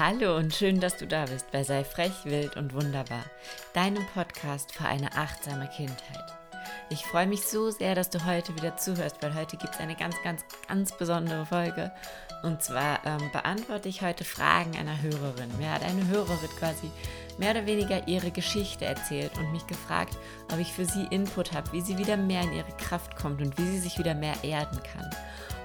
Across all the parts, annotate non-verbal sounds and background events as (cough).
Hallo und schön, dass du da bist bei Sei frech, wild und wunderbar, deinem Podcast für eine achtsame Kindheit. Ich freue mich so sehr, dass du heute wieder zuhörst, weil heute gibt es eine ganz, ganz, ganz besondere Folge. Und zwar ähm, beantworte ich heute Fragen einer Hörerin. Mir hat eine Hörerin quasi mehr oder weniger ihre Geschichte erzählt und mich gefragt, ob ich für sie Input habe, wie sie wieder mehr in ihre Kraft kommt und wie sie sich wieder mehr erden kann.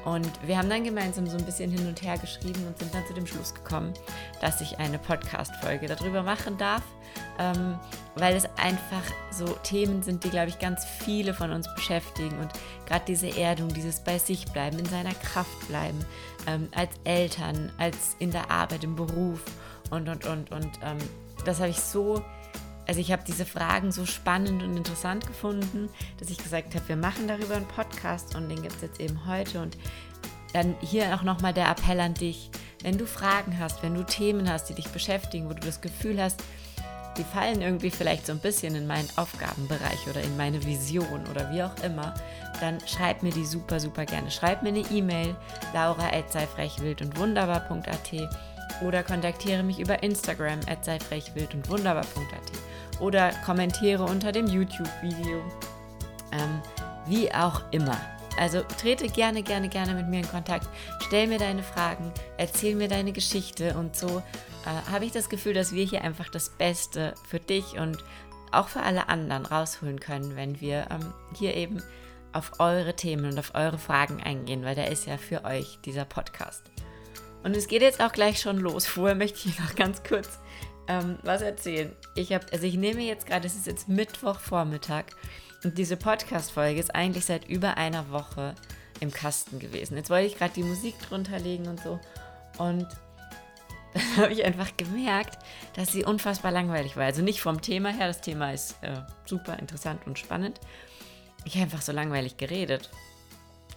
Und wir haben dann gemeinsam so ein bisschen hin und her geschrieben und sind dann zu dem Schluss gekommen, dass ich eine Podcast-Folge darüber machen darf, ähm, weil es einfach so Themen sind, die, glaube ich, ganz viele von uns beschäftigen. Und gerade diese Erdung, dieses bei sich bleiben, in seiner Kraft bleiben, ähm, als Eltern, als in der Arbeit, im Beruf und, und, und. Und ähm, das habe ich so also ich habe diese Fragen so spannend und interessant gefunden, dass ich gesagt habe, wir machen darüber einen Podcast und den gibt es jetzt eben heute. Und dann hier auch nochmal der Appell an dich, wenn du Fragen hast, wenn du Themen hast, die dich beschäftigen, wo du das Gefühl hast, die fallen irgendwie vielleicht so ein bisschen in meinen Aufgabenbereich oder in meine Vision oder wie auch immer, dann schreib mir die super, super gerne. Schreib mir eine E-Mail, laura wild und wunderbar.at oder kontaktiere mich über Instagram at sei frech, wild und wunderbar.at oder kommentiere unter dem YouTube-Video. Ähm, wie auch immer. Also trete gerne, gerne, gerne mit mir in Kontakt. Stell mir deine Fragen, erzähl mir deine Geschichte und so äh, habe ich das Gefühl, dass wir hier einfach das Beste für dich und auch für alle anderen rausholen können, wenn wir ähm, hier eben auf eure Themen und auf eure Fragen eingehen, weil der ist ja für euch dieser Podcast. Und es geht jetzt auch gleich schon los. (laughs) Vorher möchte ich noch ganz kurz ähm, was erzählen. Ich habe, also ich nehme jetzt gerade, es ist jetzt Mittwochvormittag und diese Podcast-Folge ist eigentlich seit über einer Woche im Kasten gewesen. Jetzt wollte ich gerade die Musik drunter legen und so. Und dann (laughs) habe ich einfach gemerkt, dass sie unfassbar langweilig war. Also nicht vom Thema her, das Thema ist äh, super interessant und spannend. Ich habe einfach so langweilig geredet.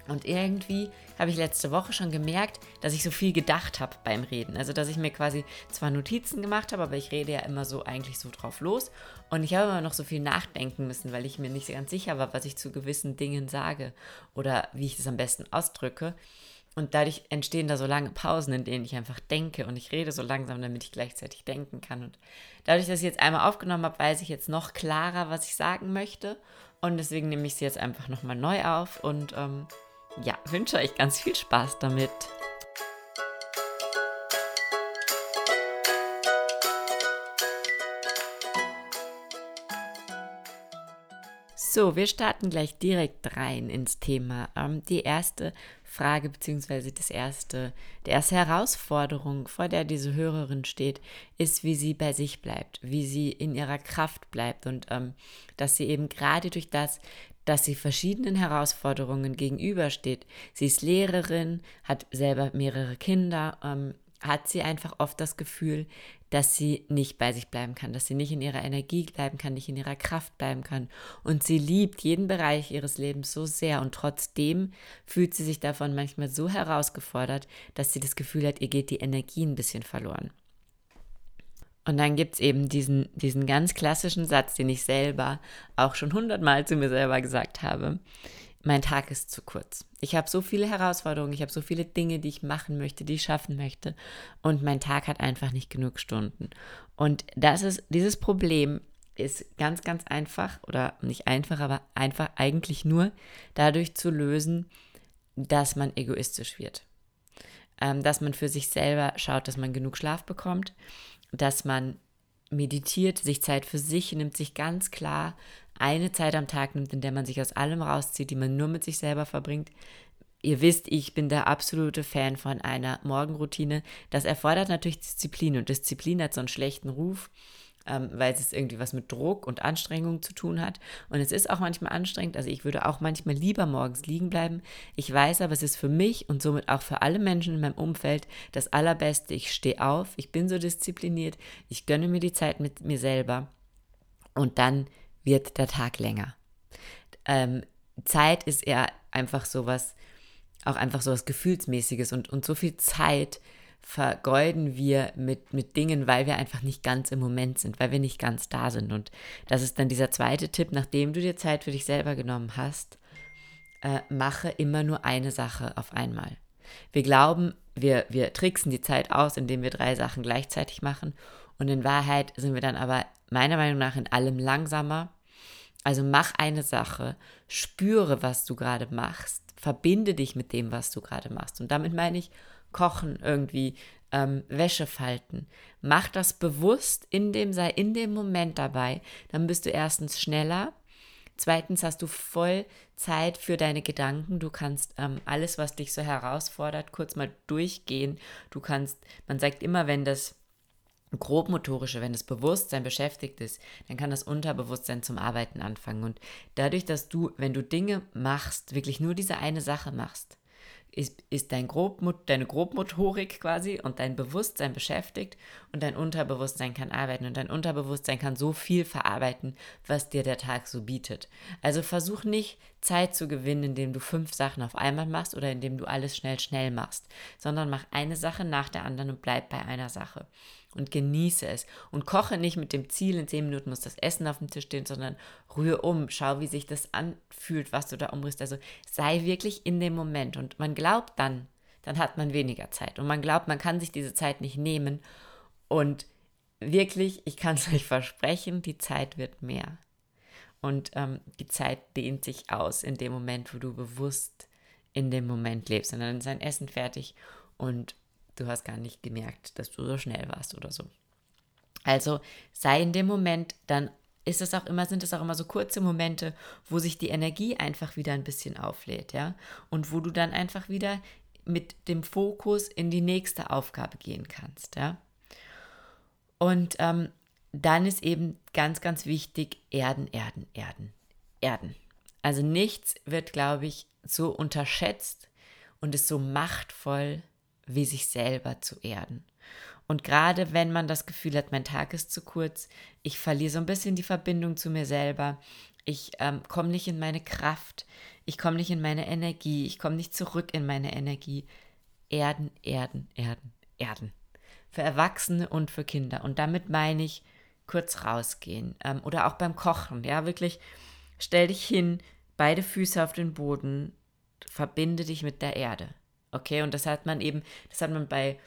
Und irgendwie habe ich letzte Woche schon gemerkt, dass ich so viel gedacht habe beim Reden. Also, dass ich mir quasi zwar Notizen gemacht habe, aber ich rede ja immer so eigentlich so drauf los. Und ich habe immer noch so viel nachdenken müssen, weil ich mir nicht ganz sicher war, was ich zu gewissen Dingen sage oder wie ich das am besten ausdrücke. Und dadurch entstehen da so lange Pausen, in denen ich einfach denke und ich rede so langsam, damit ich gleichzeitig denken kann. Und dadurch, dass ich jetzt einmal aufgenommen habe, weiß ich jetzt noch klarer, was ich sagen möchte. Und deswegen nehme ich sie jetzt einfach nochmal neu auf und ähm, ja, wünsche euch ganz viel Spaß damit. So, wir starten gleich direkt rein ins Thema. Ähm, die erste Frage beziehungsweise das erste, die erste Herausforderung, vor der diese Hörerin steht, ist, wie sie bei sich bleibt, wie sie in ihrer Kraft bleibt und ähm, dass sie eben gerade durch das, dass sie verschiedenen Herausforderungen gegenübersteht. Sie ist Lehrerin, hat selber mehrere Kinder, ähm, hat sie einfach oft das Gefühl, dass sie nicht bei sich bleiben kann, dass sie nicht in ihrer Energie bleiben kann, nicht in ihrer Kraft bleiben kann. Und sie liebt jeden Bereich ihres Lebens so sehr und trotzdem fühlt sie sich davon manchmal so herausgefordert, dass sie das Gefühl hat, ihr geht die Energie ein bisschen verloren. Und dann gibt es eben diesen, diesen ganz klassischen Satz, den ich selber auch schon hundertmal zu mir selber gesagt habe. Mein Tag ist zu kurz. Ich habe so viele Herausforderungen, ich habe so viele Dinge, die ich machen möchte, die ich schaffen möchte. Und mein Tag hat einfach nicht genug Stunden. Und das ist, dieses Problem ist ganz, ganz einfach oder nicht einfach, aber einfach eigentlich nur dadurch zu lösen, dass man egoistisch wird. Ähm, dass man für sich selber schaut, dass man genug Schlaf bekommt, dass man meditiert, sich Zeit für sich nimmt, sich ganz klar eine Zeit am Tag nimmt, in der man sich aus allem rauszieht, die man nur mit sich selber verbringt. Ihr wisst, ich bin der absolute Fan von einer Morgenroutine. Das erfordert natürlich Disziplin und Disziplin hat so einen schlechten Ruf ähm, weil es irgendwie was mit Druck und Anstrengung zu tun hat. Und es ist auch manchmal anstrengend. Also ich würde auch manchmal lieber morgens liegen bleiben. Ich weiß aber, es ist für mich und somit auch für alle Menschen in meinem Umfeld das Allerbeste. Ich stehe auf, ich bin so diszipliniert, ich gönne mir die Zeit mit mir selber und dann wird der Tag länger. Ähm, Zeit ist eher einfach sowas, auch einfach sowas Gefühlsmäßiges und, und so viel Zeit vergeuden wir mit, mit Dingen, weil wir einfach nicht ganz im Moment sind, weil wir nicht ganz da sind. Und das ist dann dieser zweite Tipp, nachdem du dir Zeit für dich selber genommen hast, äh, mache immer nur eine Sache auf einmal. Wir glauben, wir, wir tricksen die Zeit aus, indem wir drei Sachen gleichzeitig machen. Und in Wahrheit sind wir dann aber meiner Meinung nach in allem langsamer. Also mach eine Sache, spüre, was du gerade machst, verbinde dich mit dem, was du gerade machst. Und damit meine ich kochen irgendwie, ähm, Wäsche falten. Mach das bewusst, in dem, sei in dem Moment dabei. Dann bist du erstens schneller. Zweitens hast du voll Zeit für deine Gedanken. Du kannst ähm, alles, was dich so herausfordert, kurz mal durchgehen. Du kannst, man sagt immer, wenn das grobmotorische, wenn das Bewusstsein beschäftigt ist, dann kann das Unterbewusstsein zum Arbeiten anfangen. Und dadurch, dass du, wenn du Dinge machst, wirklich nur diese eine Sache machst, ist, ist dein Grobmot deine Grobmotorik quasi und dein Bewusstsein beschäftigt und dein Unterbewusstsein kann arbeiten und dein Unterbewusstsein kann so viel verarbeiten, was dir der Tag so bietet. Also versuch nicht Zeit zu gewinnen, indem du fünf Sachen auf einmal machst oder indem du alles schnell, schnell machst, sondern mach eine Sache nach der anderen und bleib bei einer Sache und genieße es. Und koche nicht mit dem Ziel, in zehn Minuten muss das Essen auf dem Tisch stehen, sondern rühre um, schau, wie sich das anfühlt, was du da umrührst. Also sei wirklich in dem Moment. Und man glaubt dann, dann hat man weniger Zeit. Und man glaubt, man kann sich diese Zeit nicht nehmen. Und wirklich, ich kann es (laughs) euch versprechen, die Zeit wird mehr. Und ähm, die Zeit dehnt sich aus in dem Moment, wo du bewusst in dem Moment lebst. Und dann ist dein Essen fertig und du hast gar nicht gemerkt, dass du so schnell warst oder so. Also sei in dem Moment, dann ist es auch immer, sind es auch immer so kurze Momente, wo sich die Energie einfach wieder ein bisschen auflädt, ja, und wo du dann einfach wieder mit dem Fokus in die nächste Aufgabe gehen kannst, ja. Und ähm, dann ist eben ganz, ganz wichtig, Erden, Erden, Erden, Erden. Also nichts wird, glaube ich, so unterschätzt und ist so machtvoll wie sich selber zu erden. Und gerade wenn man das Gefühl hat, mein Tag ist zu kurz, ich verliere so ein bisschen die Verbindung zu mir selber, ich ähm, komme nicht in meine Kraft, ich komme nicht in meine Energie, ich komme nicht zurück in meine Energie. Erden, Erden, Erden, Erden. Für Erwachsene und für Kinder. Und damit meine ich kurz rausgehen. Ähm, oder auch beim Kochen. Ja, wirklich, stell dich hin, beide Füße auf den Boden, verbinde dich mit der Erde. Okay, und das hat man eben, das hat man bei,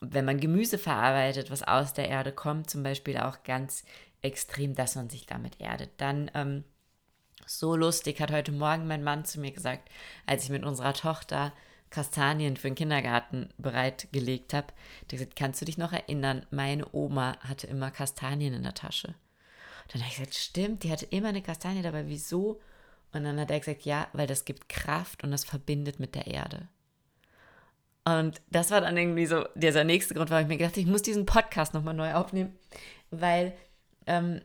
wenn man Gemüse verarbeitet, was aus der Erde kommt, zum Beispiel auch ganz extrem, dass man sich damit erdet. Dann, ähm, so lustig, hat heute Morgen mein Mann zu mir gesagt, als ich mit unserer Tochter Kastanien für den Kindergarten bereitgelegt habe. Der gesagt, kannst du dich noch erinnern, meine Oma hatte immer Kastanien in der Tasche. dann habe ich gesagt, stimmt, die hatte immer eine Kastanie dabei, wieso? Und dann hat er gesagt, ja, weil das gibt Kraft und das verbindet mit der Erde. Und das war dann irgendwie so dieser nächste Grund, warum ich mir gedacht habe, ich muss diesen Podcast nochmal neu aufnehmen, weil ähm,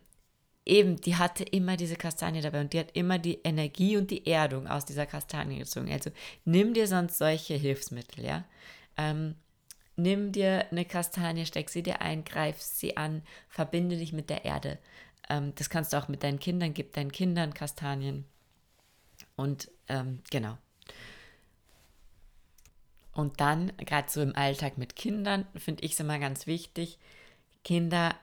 eben, die hatte immer diese Kastanie dabei und die hat immer die Energie und die Erdung aus dieser Kastanie gezogen. Also nimm dir sonst solche Hilfsmittel, ja. Ähm, nimm dir eine Kastanie, steck sie dir ein, greif sie an, verbinde dich mit der Erde. Ähm, das kannst du auch mit deinen Kindern, gib deinen Kindern Kastanien. Und ähm, genau. Und dann, gerade so im Alltag mit Kindern, finde ich es immer ganz wichtig, Kinder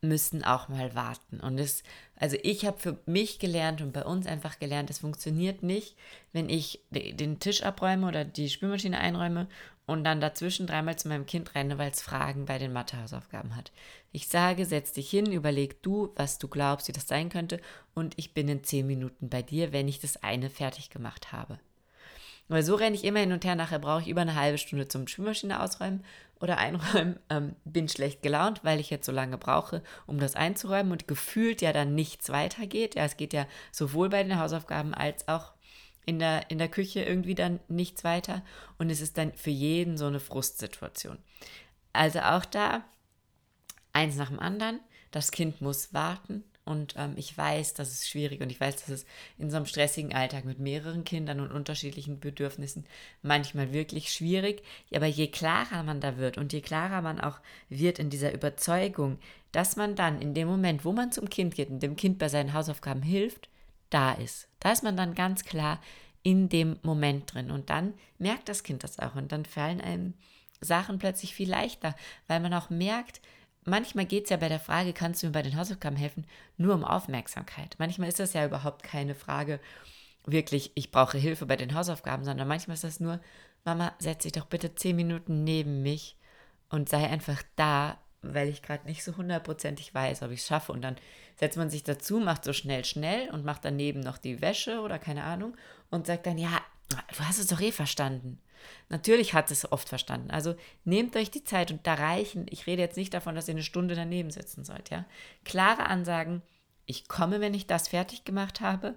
müssen auch mal warten. Und es, also ich habe für mich gelernt und bei uns einfach gelernt, es funktioniert nicht, wenn ich den Tisch abräume oder die Spülmaschine einräume und dann dazwischen dreimal zu meinem Kind renne, weil es Fragen bei den Mathehausaufgaben hat. Ich sage, setz dich hin, überleg du, was du glaubst, wie das sein könnte und ich bin in zehn Minuten bei dir, wenn ich das eine fertig gemacht habe. Weil so renne ich immer hin und her. Nachher brauche ich über eine halbe Stunde zum Spülmaschine ausräumen oder einräumen. (laughs) Ähm, bin schlecht gelaunt, weil ich jetzt so lange brauche, um das einzuräumen und gefühlt ja dann nichts weitergeht. Ja, es geht ja sowohl bei den Hausaufgaben als auch in der, in der Küche irgendwie dann nichts weiter. Und es ist dann für jeden so eine Frustsituation. Also auch da eins nach dem anderen. Das Kind muss warten und ähm, ich weiß, das ist schwierig und ich weiß, dass es in so einem stressigen Alltag mit mehreren Kindern und unterschiedlichen Bedürfnissen manchmal wirklich schwierig. Aber je klarer man da wird und je klarer man auch wird in dieser Überzeugung, dass man dann in dem Moment, wo man zum Kind geht und dem Kind bei seinen Hausaufgaben hilft, da ist. Da ist man dann ganz klar in dem Moment drin. Und dann merkt das Kind das auch. Und dann fallen einem Sachen plötzlich viel leichter, weil man auch merkt, manchmal geht es ja bei der Frage, kannst du mir bei den Hausaufgaben helfen, nur um Aufmerksamkeit. Manchmal ist das ja überhaupt keine Frage, wirklich, ich brauche Hilfe bei den Hausaufgaben, sondern manchmal ist das nur, Mama, setz dich doch bitte zehn Minuten neben mich und sei einfach da, weil ich gerade nicht so hundertprozentig weiß, ob ich es schaffe. Und dann setzt man sich dazu, macht so schnell, schnell und macht daneben noch die Wäsche oder keine Ahnung und sagt dann, ja, du hast es doch eh verstanden. Natürlich hat es oft verstanden. Also nehmt euch die Zeit und da reichen, ich rede jetzt nicht davon, dass ihr eine Stunde daneben sitzen sollt, ja. Klare Ansagen, ich komme, wenn ich das fertig gemacht habe,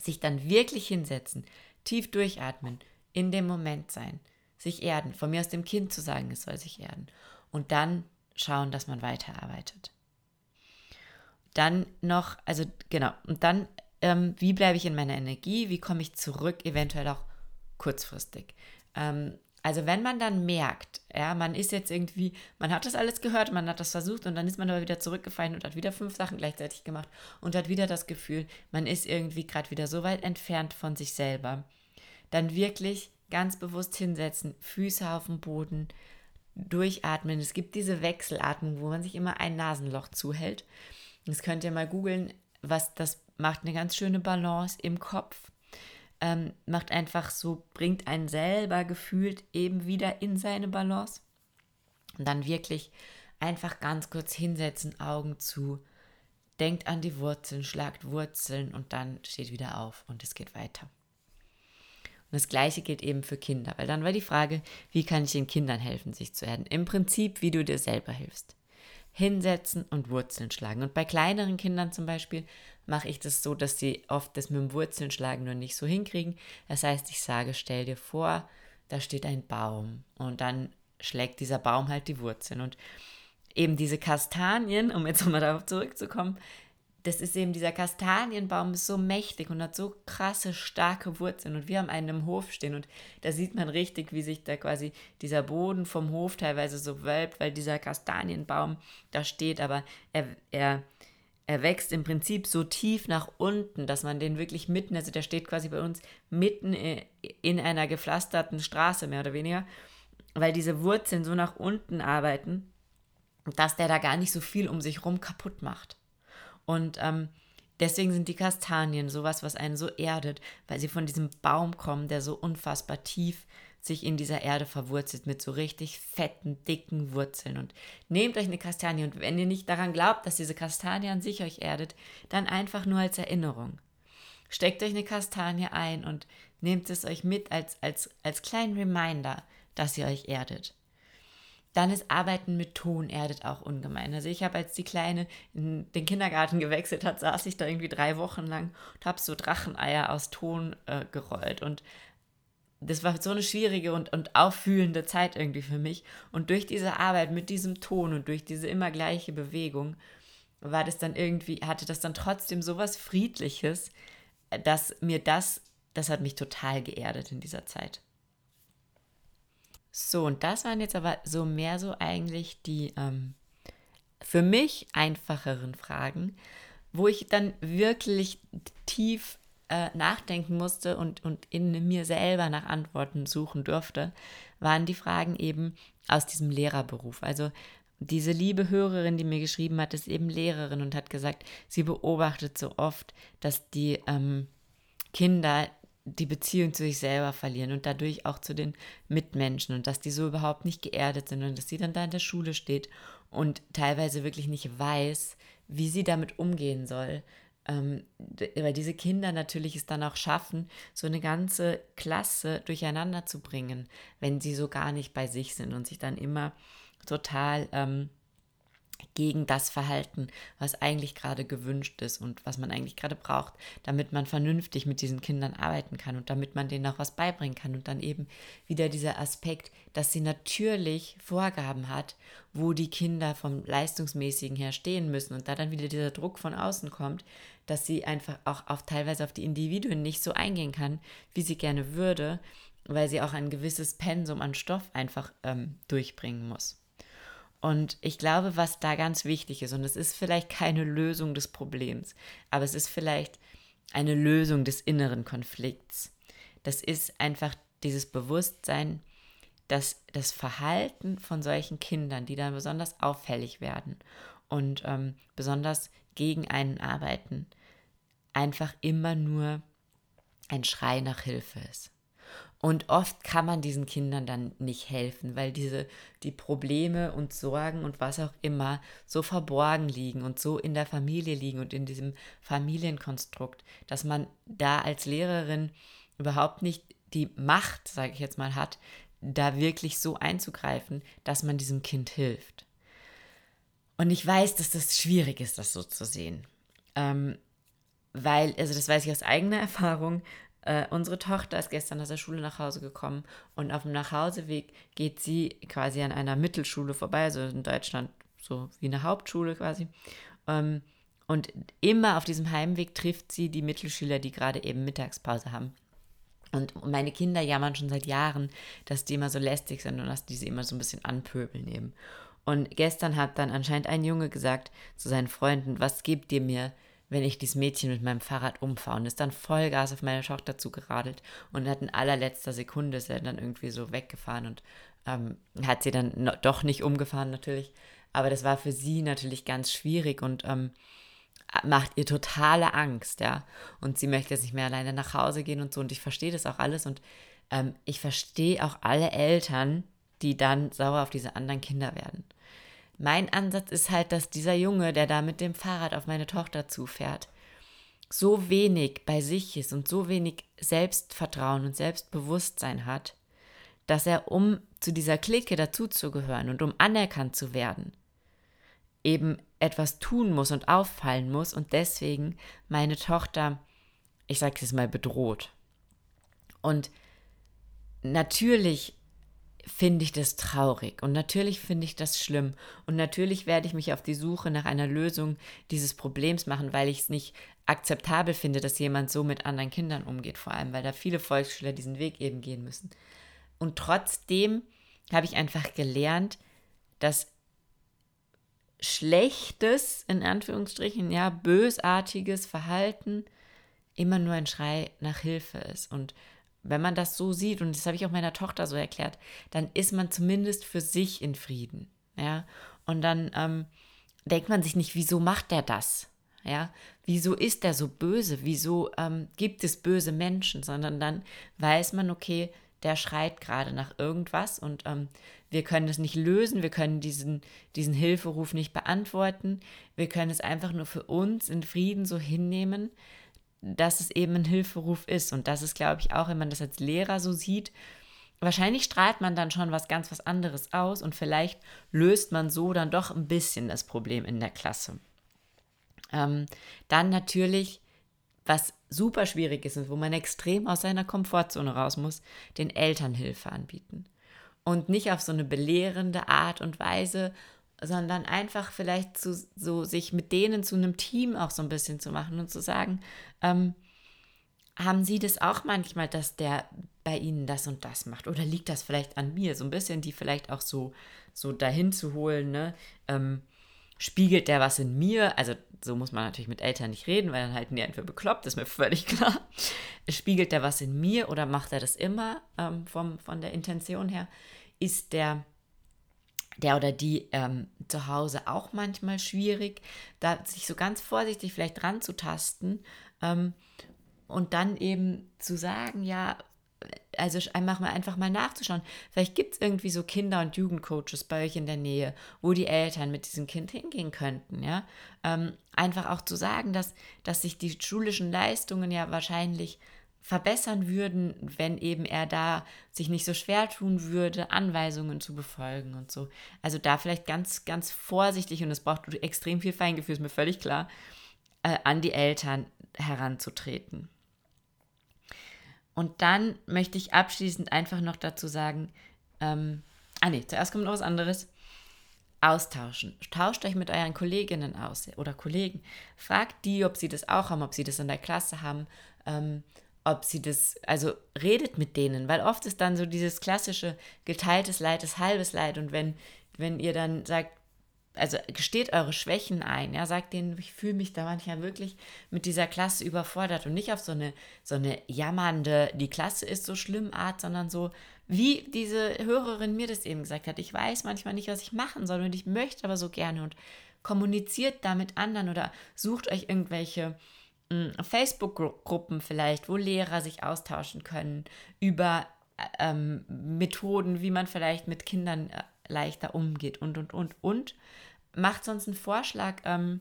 sich dann wirklich hinsetzen, tief durchatmen, in dem Moment sein, sich erden, von mir aus dem Kind zu sagen, es soll sich erden und dann schauen, dass man weiterarbeitet. Dann noch, also genau, und dann, ähm, wie bleibe ich in meiner Energie, wie komme ich zurück, eventuell auch kurzfristig. Ähm, also wenn man dann merkt, ja, man ist jetzt irgendwie, man hat das alles gehört, man hat das versucht und dann ist man aber wieder zurückgefallen und hat wieder fünf Sachen gleichzeitig gemacht und hat wieder das Gefühl, man ist irgendwie gerade wieder so weit entfernt von sich selber, dann wirklich ganz bewusst hinsetzen, Füße auf dem Boden, durchatmen. Es gibt diese Wechselatmung, wo man sich immer ein Nasenloch zuhält. Das könnt ihr mal googeln, was das macht eine ganz schöne Balance im Kopf ähm, macht einfach so, bringt einen selber gefühlt eben wieder in seine Balance. Und dann wirklich einfach ganz kurz hinsetzen, Augen zu, denkt an die Wurzeln, schlagt Wurzeln und dann steht wieder auf und es geht weiter. Und das Gleiche gilt eben für Kinder, weil dann war die Frage, wie kann ich den Kindern helfen, sich zu erden? Im Prinzip, wie du dir selber hilfst hinsetzen und Wurzeln schlagen. Und bei kleineren Kindern zum Beispiel mache ich das so, dass sie oft das mit dem Wurzeln schlagen nur nicht so hinkriegen. Das heißt, ich sage, stell dir vor, da steht ein Baum und dann schlägt dieser Baum halt die Wurzeln. Und eben diese Kastanien, um jetzt nochmal darauf zurückzukommen, das ist eben dieser Kastanienbaum ist so mächtig und hat so krasse, starke Wurzeln. Und wir haben einen im Hof stehen und da sieht man richtig, wie sich da quasi dieser Boden vom Hof teilweise so wölbt, weil dieser Kastanienbaum da steht. Aber er, er, er wächst im Prinzip so tief nach unten, dass man den wirklich mitten, also der steht quasi bei uns mitten in einer gepflasterten Straße mehr oder weniger, weil diese Wurzeln so nach unten arbeiten, dass der da gar nicht so viel um sich rum kaputt macht. Und ähm, deswegen sind die Kastanien sowas, was einen so erdet, weil sie von diesem Baum kommen, der so unfassbar tief sich in dieser Erde verwurzelt mit so richtig fetten, dicken Wurzeln. Und nehmt euch eine Kastanie und wenn ihr nicht daran glaubt, dass diese Kastanie an sich euch erdet, dann einfach nur als Erinnerung. Steckt euch eine Kastanie ein und nehmt es euch mit als, als, als kleinen Reminder, dass ihr euch erdet. Dann ist Arbeiten mit Ton erdet auch ungemein. Also ich habe, als die Kleine in den Kindergarten gewechselt hat, saß ich da irgendwie drei Wochen lang und habe so Dracheneier aus Ton äh, gerollt. Und das war so eine schwierige und, und auffühlende Zeit irgendwie für mich. Und durch diese Arbeit mit diesem Ton und durch diese immer gleiche Bewegung war das dann irgendwie, hatte das dann trotzdem so was Friedliches, dass mir das, das hat mich total geerdet in dieser Zeit. So, und das waren jetzt aber so mehr so eigentlich die ähm, für mich einfacheren Fragen, wo ich dann wirklich tief äh, nachdenken musste und, und in mir selber nach Antworten suchen durfte, waren die Fragen eben aus diesem Lehrerberuf. Also diese liebe Hörerin, die mir geschrieben hat, ist eben Lehrerin und hat gesagt, sie beobachtet so oft, dass die ähm, Kinder die Beziehung zu sich selber verlieren und dadurch auch zu den Mitmenschen und dass die so überhaupt nicht geerdet sind und dass sie dann da in der Schule steht und teilweise wirklich nicht weiß, wie sie damit umgehen soll. Ähm, weil diese Kinder natürlich es dann auch schaffen, so eine ganze Klasse durcheinander zu bringen, wenn sie so gar nicht bei sich sind und sich dann immer total ähm, gegen das Verhalten, was eigentlich gerade gewünscht ist und was man eigentlich gerade braucht, damit man vernünftig mit diesen Kindern arbeiten kann und damit man denen auch was beibringen kann. Und dann eben wieder dieser Aspekt, dass sie natürlich Vorgaben hat, wo die Kinder vom Leistungsmäßigen her stehen müssen und da dann wieder dieser Druck von außen kommt, dass sie einfach auch auf teilweise auf die Individuen nicht so eingehen kann, wie sie gerne würde, weil sie auch ein gewisses Pensum an Stoff einfach ähm, durchbringen muss. Und ich glaube, was da ganz wichtig ist, und es ist vielleicht keine Lösung des Problems, aber es ist vielleicht eine Lösung des inneren Konflikts. Das ist einfach dieses Bewusstsein, dass das Verhalten von solchen Kindern, die dann besonders auffällig werden und ähm, besonders gegen einen arbeiten, einfach immer nur ein Schrei nach Hilfe ist. Und oft kann man diesen Kindern dann nicht helfen, weil diese, die Probleme und Sorgen und was auch immer so verborgen liegen und so in der Familie liegen und in diesem Familienkonstrukt, dass man da als Lehrerin überhaupt nicht die Macht, sage ich jetzt mal, hat, da wirklich so einzugreifen, dass man diesem Kind hilft. Und ich weiß, dass das schwierig ist, das so zu sehen. Ähm, weil, also das weiß ich aus eigener (laughs) Erfahrung, äh, unsere Tochter ist gestern aus der Schule nach Hause gekommen und auf dem Nachhauseweg geht sie quasi an einer Mittelschule vorbei, also in Deutschland so wie eine Hauptschule quasi. Ähm, und immer auf diesem Heimweg trifft sie die Mittelschüler, die gerade eben Mittagspause haben. Und meine Kinder jammern schon seit Jahren, dass die immer so lästig sind und dass die sie immer so ein bisschen anpöbeln eben. Und gestern hat dann anscheinend ein Junge gesagt zu seinen Freunden, was gebt ihr mir, wenn ich dieses Mädchen mit meinem Fahrrad umfahre und ist dann Vollgas auf meine Tochter zugeradelt und hat in allerletzter Sekunde ist er dann irgendwie so weggefahren und ähm, hat sie dann no, doch nicht umgefahren natürlich. Aber das war für sie natürlich ganz schwierig und ähm, macht ihr totale Angst, ja. Und sie möchte jetzt nicht mehr alleine nach Hause gehen und so. Und ich verstehe das auch alles und ähm, ich verstehe auch alle Eltern, die dann sauer auf diese anderen Kinder werden. Mein Ansatz ist halt, dass dieser Junge, der da mit dem Fahrrad auf meine Tochter zufährt, so wenig bei sich ist und so wenig Selbstvertrauen und Selbstbewusstsein hat, dass er, um zu dieser Clique dazuzugehören und um anerkannt zu werden, eben etwas tun muss und auffallen muss und deswegen meine Tochter, ich sage es mal, bedroht. Und natürlich finde ich das traurig und natürlich finde ich das schlimm und natürlich werde ich mich auf die Suche nach einer Lösung dieses Problems machen, weil ich es nicht akzeptabel finde, dass jemand so mit anderen Kindern umgeht, vor allem weil da viele Volksschüler diesen Weg eben gehen müssen. Und trotzdem habe ich einfach gelernt, dass schlechtes, in Anführungsstrichen, ja, bösartiges Verhalten immer nur ein Schrei nach Hilfe ist und wenn man das so sieht, und das habe ich auch meiner Tochter so erklärt, dann ist man zumindest für sich in Frieden. Ja, und dann ähm, denkt man sich nicht, wieso macht der das? Ja, wieso ist der so böse? Wieso ähm, gibt es böse Menschen? Sondern dann weiß man, okay, der schreit gerade nach irgendwas und ähm, wir können es nicht lösen, wir können diesen, diesen Hilferuf nicht beantworten, wir können es einfach nur für uns in Frieden so hinnehmen, dass es eben ein Hilferuf ist. Und das ist, glaube ich, auch, wenn man das als Lehrer so sieht, wahrscheinlich strahlt man dann schon was ganz was anderes aus und vielleicht löst man so dann doch ein bisschen das Problem in der Klasse. Ähm, dann natürlich, was super schwierig ist und wo man extrem aus seiner Komfortzone raus muss, den Eltern Hilfe anbieten. Und nicht auf so eine belehrende Art und Weise, sondern einfach vielleicht zu, so sich mit denen zu einem Team auch so ein bisschen zu machen und zu sagen, ähm, haben Sie das auch manchmal, dass der bei Ihnen das und das macht? Oder liegt das vielleicht an mir? So ein bisschen die vielleicht auch so, so dahin zu holen, ne? Ähm, spiegelt der was in mir? Also so muss man natürlich mit Eltern nicht reden, weil dann halten die einfach bekloppt, ist mir völlig (laughs) klar. Spiegelt der was in mir oder macht er das immer ähm, vom, von der Intention her? Ist der der oder die ähm, zu Hause auch manchmal schwierig, da sich so ganz vorsichtig vielleicht ranzutasten ähm, und dann eben zu sagen, ja, also einfach mal, einfach mal nachzuschauen. Vielleicht gibt es irgendwie so Kinder- und Jugendcoaches bei euch in der Nähe, wo die Eltern mit diesem Kind hingehen könnten, ja. Ähm, einfach auch zu sagen, dass, dass sich die schulischen Leistungen ja wahrscheinlich verbessern würden, wenn eben er da sich nicht so schwer tun würde, Anweisungen zu befolgen und so. Also da vielleicht ganz, ganz vorsichtig und es braucht extrem viel Feingefühl, ist mir völlig klar, äh, an die Eltern heranzutreten. Und dann möchte ich abschließend einfach noch dazu sagen, ähm, ah nee, zuerst kommt noch was anderes. Austauschen. Tauscht euch mit euren Kolleginnen aus oder Kollegen. Fragt die, ob sie das auch haben, ob sie das in der Klasse haben. Ähm, ob sie das, also redet mit denen, weil oft ist dann so dieses klassische geteiltes Leid ist halbes Leid und wenn, wenn ihr dann sagt, also gesteht eure Schwächen ein, ja, sagt denen, ich fühle mich da manchmal wirklich mit dieser Klasse überfordert und nicht auf so eine, so eine jammernde, die Klasse ist so schlimm Art, sondern so, wie diese Hörerin mir das eben gesagt hat, ich weiß manchmal nicht, was ich machen soll und ich möchte aber so gerne und kommuniziert da mit anderen oder sucht euch irgendwelche Facebook-Gruppen vielleicht, wo Lehrer sich austauschen können über ähm, Methoden, wie man vielleicht mit Kindern äh, leichter umgeht und, und, und, und. Macht sonst einen Vorschlag ähm,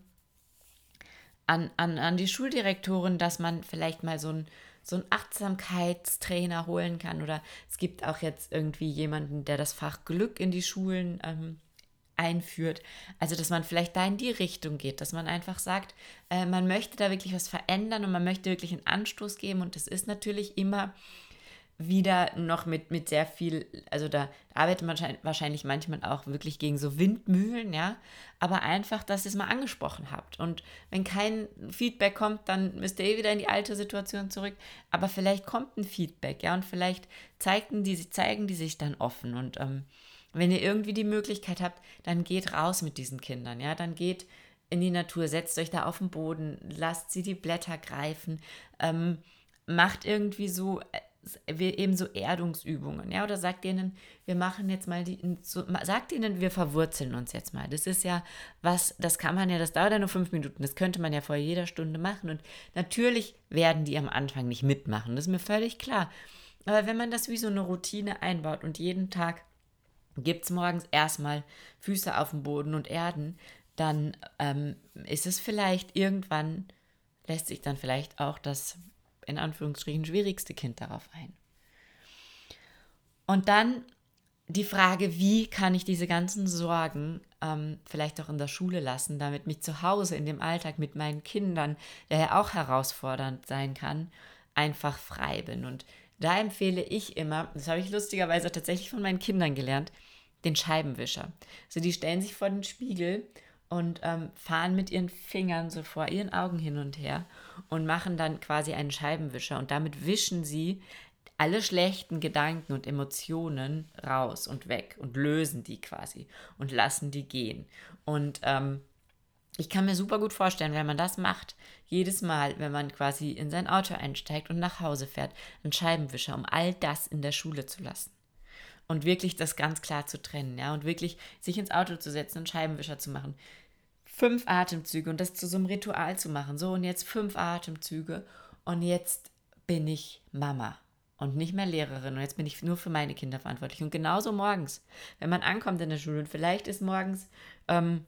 an, an, an die Schuldirektorin, dass man vielleicht mal so ein so einen Achtsamkeitstrainer holen kann. Oder es gibt auch jetzt irgendwie jemanden, der das Fach Glück in die Schulen ähm, einführt. Also, dass man vielleicht da in die Richtung geht, dass man einfach sagt, äh, man möchte da wirklich was verändern und man möchte wirklich einen Anstoß geben. Und das ist natürlich immer wieder noch mit, mit sehr viel, also da arbeitet man wahrscheinlich manchmal auch wirklich gegen so Windmühlen, ja, aber einfach, dass ihr es mal angesprochen habt. Und wenn kein Feedback kommt, dann müsst ihr eh wieder in die alte Situation zurück. Aber vielleicht kommt ein Feedback, ja, und vielleicht zeigten die, zeigen die sich dann offen. Und ähm, wenn ihr irgendwie die Möglichkeit habt, dann geht raus mit diesen Kindern, ja, dann geht in die Natur, setzt euch da auf den Boden, lasst sie die Blätter greifen, ähm, macht irgendwie so äh, eben so Erdungsübungen, ja, oder sagt ihnen, wir machen jetzt mal die, so, sagt ihnen, wir verwurzeln uns jetzt mal. Das ist ja was, das kann man ja, das dauert ja nur fünf Minuten, das könnte man ja vor jeder Stunde machen. Und natürlich werden die am Anfang nicht mitmachen, das ist mir völlig klar. Aber wenn man das wie so eine Routine einbaut und jeden Tag gibt es morgens erstmal Füße auf dem Boden und Erden, dann ähm, ist es vielleicht irgendwann, lässt sich dann vielleicht auch das in Anführungsstrichen schwierigste Kind darauf ein. Und dann die Frage, wie kann ich diese ganzen Sorgen ähm, vielleicht auch in der Schule lassen, damit mich zu Hause in dem Alltag mit meinen Kindern, der ja auch herausfordernd sein kann, einfach frei bin. Und da empfehle ich immer, das habe ich lustigerweise tatsächlich von meinen Kindern gelernt, den Scheibenwischer. Also die stellen sich vor den Spiegel und ähm, fahren mit ihren Fingern so vor ihren Augen hin und her und machen dann quasi einen Scheibenwischer und damit wischen sie alle schlechten Gedanken und Emotionen raus und weg und lösen die quasi und lassen die gehen. Und ähm, ich kann mir super gut vorstellen, wenn man das macht, jedes Mal, wenn man quasi in sein Auto einsteigt und nach Hause fährt, einen Scheibenwischer, um all das in der Schule zu lassen. Und wirklich das ganz klar zu trennen, ja, und wirklich sich ins Auto zu setzen und Scheibenwischer zu machen fünf Atemzüge und das zu so einem Ritual zu machen. So, und jetzt fünf Atemzüge und jetzt bin ich Mama und nicht mehr Lehrerin und jetzt bin ich nur für meine Kinder verantwortlich. Und genauso morgens, wenn man ankommt in der Schule und vielleicht ist morgens, ähm,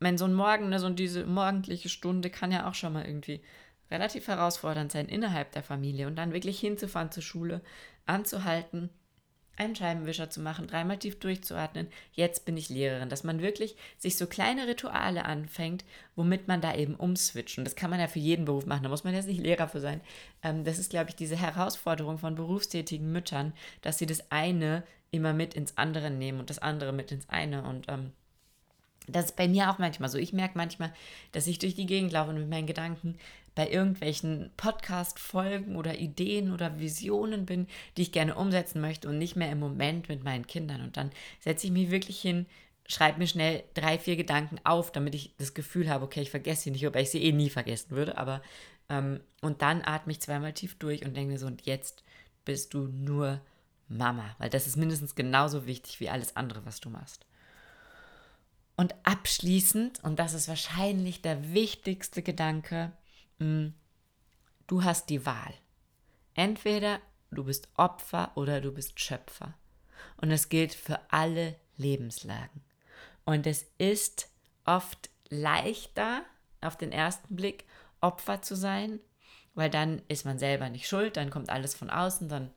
wenn so ein Morgen, ne, so diese morgendliche Stunde kann ja auch schon mal irgendwie relativ herausfordernd sein innerhalb der Familie und dann wirklich hinzufahren zur Schule, anzuhalten einen Scheibenwischer zu machen, dreimal tief durchzuatmen, jetzt bin ich Lehrerin, dass man wirklich sich so kleine Rituale anfängt, womit man da eben umswitcht. Und das kann man ja für jeden Beruf machen, da muss man jetzt nicht Lehrer für sein. Ähm, das ist, glaube ich, diese Herausforderung von berufstätigen Müttern, dass sie das eine immer mit ins andere nehmen und das andere mit ins eine. Und ähm, das ist bei mir auch manchmal so. Ich merke manchmal, dass ich durch die Gegend laufe und mit meinen Gedanken bei irgendwelchen Podcast-Folgen oder Ideen oder Visionen bin, die ich gerne umsetzen möchte und nicht mehr im Moment mit meinen Kindern. Und dann setze ich mich wirklich hin, schreibe mir schnell drei, vier Gedanken auf, damit ich das Gefühl habe, okay, ich vergesse sie nicht, wobei ich sie eh nie vergessen würde. Aber ähm, und dann atme ich zweimal tief durch und denke mir so, und jetzt bist du nur Mama, weil das ist mindestens genauso wichtig wie alles andere, was du machst. Und abschließend, und das ist wahrscheinlich der wichtigste Gedanke, hm, du hast die Wahl. Entweder du bist Opfer oder du bist Schöpfer. Und es gilt für alle Lebenslagen. Und es ist oft leichter, auf den ersten Blick Opfer zu sein, weil dann ist man selber nicht schuld, dann kommt alles von außen, dann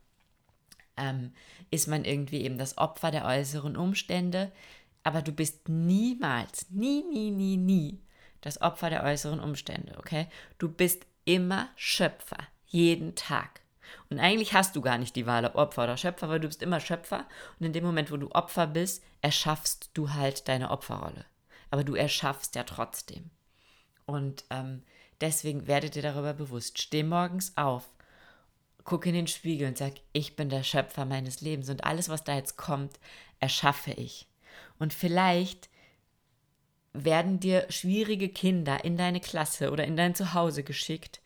ähm, ist man irgendwie eben das Opfer der äußeren Umstände aber du bist niemals, nie, nie, nie, nie das Opfer der äußeren Umstände, okay? Du bist immer Schöpfer, jeden Tag. Und eigentlich hast du gar nicht die Wahl, ob Opfer oder Schöpfer, weil du bist immer Schöpfer. Und in dem Moment, wo du Opfer bist, erschaffst du halt deine Opferrolle. Aber du erschaffst ja trotzdem. Und ähm, deswegen werdet ihr darüber bewusst. Steh morgens auf, guck in den Spiegel und sag, ich bin der Schöpfer meines Lebens. Und alles, was da jetzt kommt, erschaffe ich. Und vielleicht werden dir schwierige Kinder in deine Klasse oder in dein Zuhause geschickt,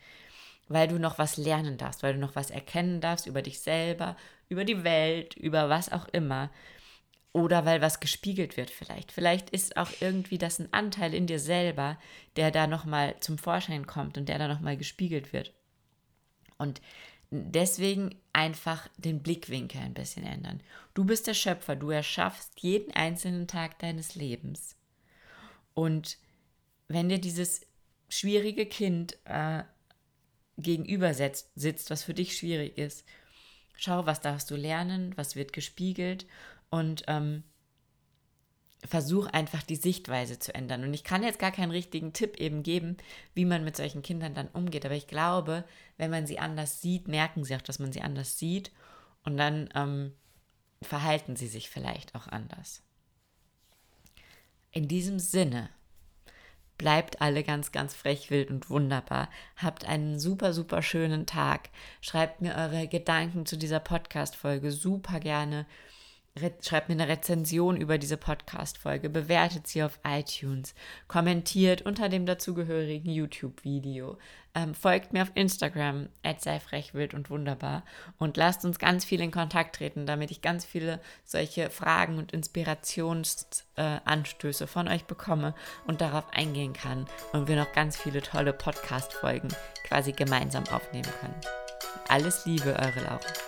weil du noch was lernen darfst, weil du noch was erkennen darfst über dich selber, über die Welt, über was auch immer. Oder weil was gespiegelt wird vielleicht. Vielleicht ist auch irgendwie das ein Anteil in dir selber, der da nochmal zum Vorschein kommt und der da nochmal gespiegelt wird. Und deswegen einfach den Blickwinkel ein bisschen ändern. Du bist der Schöpfer, du erschaffst jeden einzelnen Tag deines Lebens. Und wenn dir dieses schwierige Kind äh, gegenüber sitzt, was für dich schwierig ist, schau, was darfst du lernen, was wird gespiegelt und ähm, versuch einfach die Sichtweise zu ändern. Und ich kann jetzt gar keinen richtigen Tipp eben geben, wie man mit solchen Kindern dann umgeht. Aber ich glaube, wenn man sie anders sieht, merken sie auch, dass man sie anders sieht. Und dann ähm, verhalten sie sich vielleicht auch anders. In diesem Sinne, bleibt alle ganz, ganz frech, wild und wunderbar. Habt einen super, super schönen Tag. Schreibt mir eure Gedanken zu dieser Podcast-Folge super gerne schreibt mir eine Rezension über diese Podcast-Folge, bewertet sie auf iTunes, kommentiert unter dem dazugehörigen YouTube-Video, ähm, folgt mir auf Instagram, sei frech, wild und wunderbar und lasst uns ganz viel in Kontakt treten, damit ich ganz viele solche Fragen und Inspirationsanstöße äh, von euch bekomme und darauf eingehen kann und wir noch ganz viele tolle Podcast-Folgen quasi gemeinsam aufnehmen können. Alles Liebe, eure Laura.